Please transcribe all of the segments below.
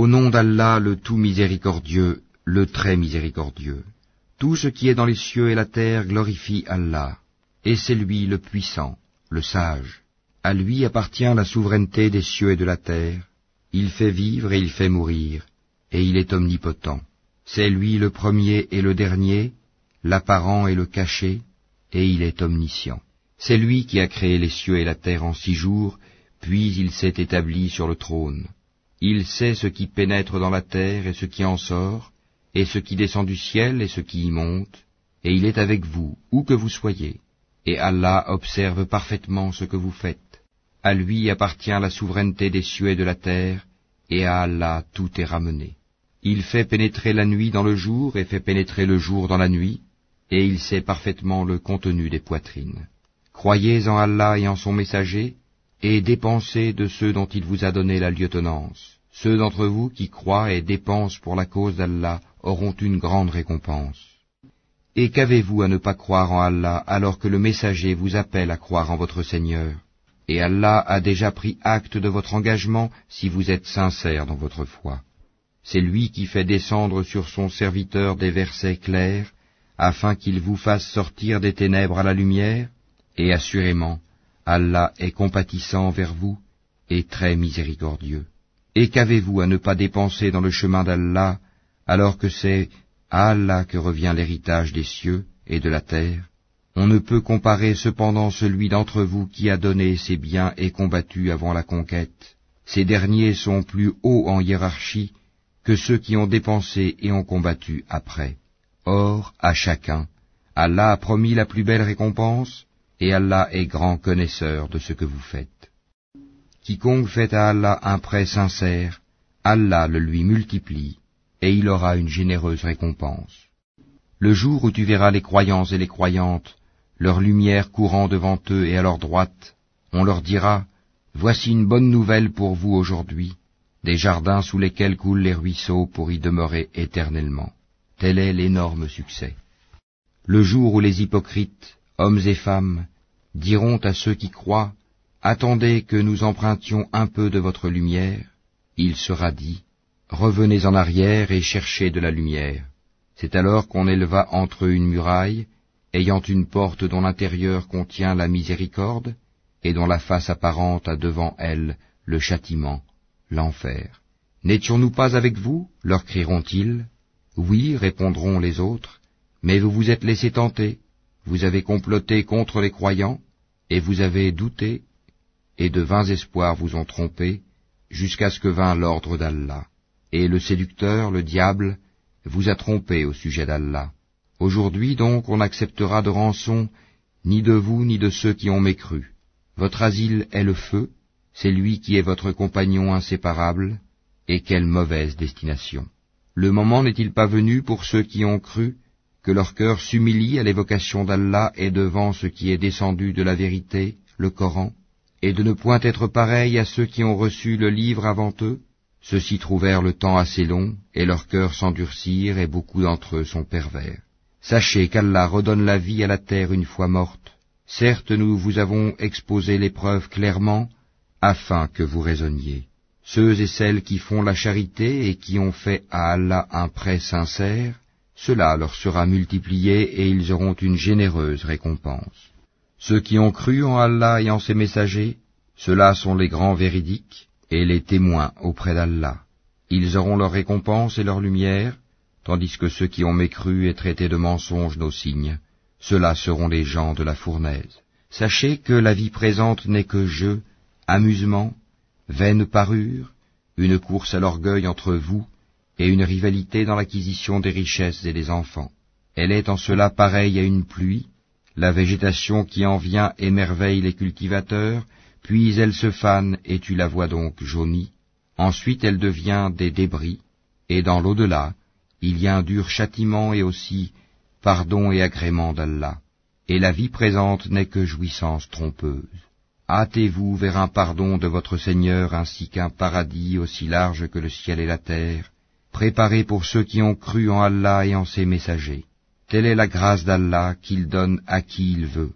Au nom d'Allah, le tout miséricordieux, le très miséricordieux. Tout ce qui est dans les cieux et la terre glorifie Allah, et c'est lui le puissant, le sage. À lui appartient la souveraineté des cieux et de la terre. Il fait vivre et il fait mourir, et il est omnipotent. C'est lui le premier et le dernier, l'apparent et le caché, et il est omniscient. C'est lui qui a créé les cieux et la terre en six jours, puis il s'est établi sur le trône. Il sait ce qui pénètre dans la terre et ce qui en sort, et ce qui descend du ciel et ce qui y monte, et il est avec vous, où que vous soyez. Et Allah observe parfaitement ce que vous faites. À lui appartient la souveraineté des cieux et de la terre, et à Allah tout est ramené. Il fait pénétrer la nuit dans le jour et fait pénétrer le jour dans la nuit, et il sait parfaitement le contenu des poitrines. Croyez en Allah et en son messager, et dépensez de ceux dont il vous a donné la lieutenance. Ceux d'entre vous qui croient et dépensent pour la cause d'Allah auront une grande récompense. Et qu'avez-vous à ne pas croire en Allah alors que le messager vous appelle à croire en votre Seigneur? Et Allah a déjà pris acte de votre engagement si vous êtes sincère dans votre foi. C'est lui qui fait descendre sur son serviteur des versets clairs, afin qu'il vous fasse sortir des ténèbres à la lumière, et assurément, Allah est compatissant vers vous et très miséricordieux. Et qu'avez-vous à ne pas dépenser dans le chemin d'Allah, alors que c'est à Allah que revient l'héritage des cieux et de la terre? On ne peut comparer cependant celui d'entre vous qui a donné ses biens et combattu avant la conquête. Ces derniers sont plus hauts en hiérarchie que ceux qui ont dépensé et ont combattu après. Or, à chacun, Allah a promis la plus belle récompense, et Allah est grand connaisseur de ce que vous faites. Quiconque fait à Allah un prêt sincère, Allah le lui multiplie, et il aura une généreuse récompense. Le jour où tu verras les croyants et les croyantes, leur lumière courant devant eux et à leur droite, on leur dira, Voici une bonne nouvelle pour vous aujourd'hui, des jardins sous lesquels coulent les ruisseaux pour y demeurer éternellement. Tel est l'énorme succès. Le jour où les hypocrites, hommes et femmes, diront à ceux qui croient, Attendez que nous empruntions un peu de votre lumière. Il sera dit, Revenez en arrière et cherchez de la lumière. C'est alors qu'on éleva entre eux une muraille, ayant une porte dont l'intérieur contient la miséricorde, et dont la face apparente a devant elle le châtiment, l'enfer. N'étions-nous pas avec vous? leur crieront-ils. Oui, répondront les autres, mais vous vous êtes laissés tenter, vous avez comploté contre les croyants, et vous avez douté, et de vains espoirs vous ont trompé, jusqu'à ce que vint l'ordre d'Allah. Et le séducteur, le diable, vous a trompé au sujet d'Allah. Aujourd'hui donc on n'acceptera de rançon ni de vous ni de ceux qui ont mécru. Votre asile est le feu, c'est lui qui est votre compagnon inséparable, et quelle mauvaise destination. Le moment n'est-il pas venu pour ceux qui ont cru, que leur cœur s'humilie à l'évocation d'Allah et devant ce qui est descendu de la vérité, le Coran? Et de ne point être pareil à ceux qui ont reçu le livre avant eux Ceux-ci trouvèrent le temps assez long, et leurs cœurs s'endurcirent, et beaucoup d'entre eux sont pervers. Sachez qu'Allah redonne la vie à la terre une fois morte. Certes, nous vous avons exposé l'épreuve clairement, afin que vous raisonniez. Ceux et celles qui font la charité et qui ont fait à Allah un prêt sincère, cela leur sera multiplié et ils auront une généreuse récompense. Ceux qui ont cru en Allah et en ses messagers, ceux-là sont les grands véridiques et les témoins auprès d'Allah. Ils auront leur récompense et leur lumière, tandis que ceux qui ont mécru et traité de mensonges nos signes, ceux-là seront les gens de la fournaise. Sachez que la vie présente n'est que jeu, amusement, vaine parure, une course à l'orgueil entre vous, et une rivalité dans l'acquisition des richesses et des enfants. Elle est en cela pareille à une pluie, la végétation qui en vient émerveille les cultivateurs, puis elle se fane et tu la vois donc jaunie. Ensuite elle devient des débris, et dans l'au-delà, il y a un dur châtiment et aussi pardon et agrément d'Allah. Et la vie présente n'est que jouissance trompeuse. Hâtez-vous vers un pardon de votre Seigneur ainsi qu'un paradis aussi large que le ciel et la terre, préparé pour ceux qui ont cru en Allah et en ses messagers. Telle est la grâce d'Allah qu'il donne à qui il veut,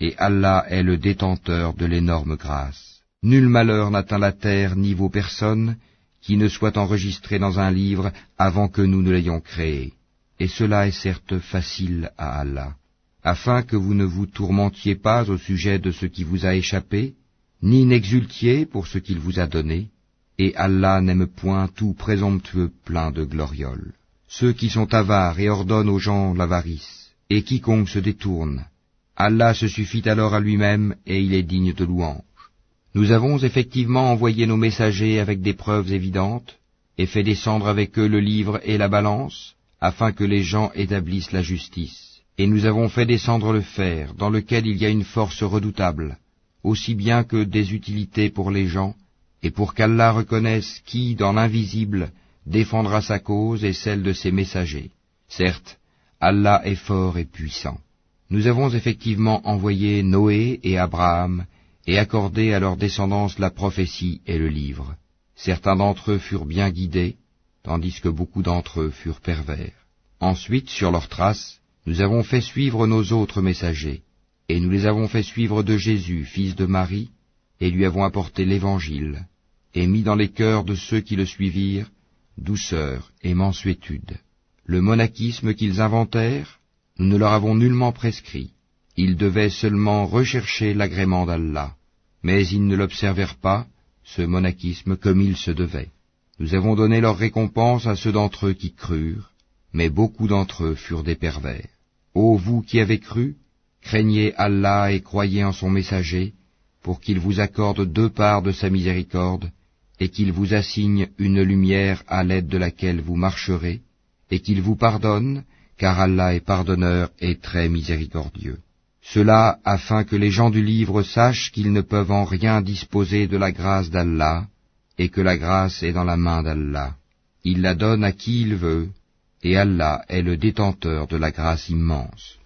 et Allah est le détenteur de l'énorme grâce. Nul malheur n'atteint la terre ni vos personnes, qui ne soit enregistré dans un livre avant que nous ne l'ayons créé. Et cela est certes facile à Allah, afin que vous ne vous tourmentiez pas au sujet de ce qui vous a échappé, ni n'exultiez pour ce qu'il vous a donné, et Allah n'aime point tout présomptueux plein de glorioles. Ceux qui sont avares et ordonnent aux gens l'avarice, et quiconque se détourne, Allah se suffit alors à lui-même et il est digne de louange. Nous avons effectivement envoyé nos messagers avec des preuves évidentes, et fait descendre avec eux le livre et la balance, afin que les gens établissent la justice. Et nous avons fait descendre le fer, dans lequel il y a une force redoutable, aussi bien que des utilités pour les gens, et pour qu'Allah reconnaisse qui, dans l'invisible, défendra sa cause et celle de ses messagers. Certes, Allah est fort et puissant. Nous avons effectivement envoyé Noé et Abraham, et accordé à leur descendance la prophétie et le livre. Certains d'entre eux furent bien guidés, tandis que beaucoup d'entre eux furent pervers. Ensuite, sur leurs traces, nous avons fait suivre nos autres messagers, et nous les avons fait suivre de Jésus, fils de Marie, et lui avons apporté l'Évangile, et mis dans les cœurs de ceux qui le suivirent douceur et mansuétude. Le monachisme qu'ils inventèrent, nous ne leur avons nullement prescrit. Ils devaient seulement rechercher l'agrément d'Allah, mais ils ne l'observèrent pas, ce monachisme, comme il se devait. Nous avons donné leur récompense à ceux d'entre eux qui crurent, mais beaucoup d'entre eux furent des pervers. Ô vous qui avez cru, craignez Allah et croyez en son messager, pour qu'il vous accorde deux parts de sa miséricorde, et qu'il vous assigne une lumière à l'aide de laquelle vous marcherez, et qu'il vous pardonne, car Allah est pardonneur et très miséricordieux. Cela afin que les gens du livre sachent qu'ils ne peuvent en rien disposer de la grâce d'Allah, et que la grâce est dans la main d'Allah. Il la donne à qui il veut, et Allah est le détenteur de la grâce immense.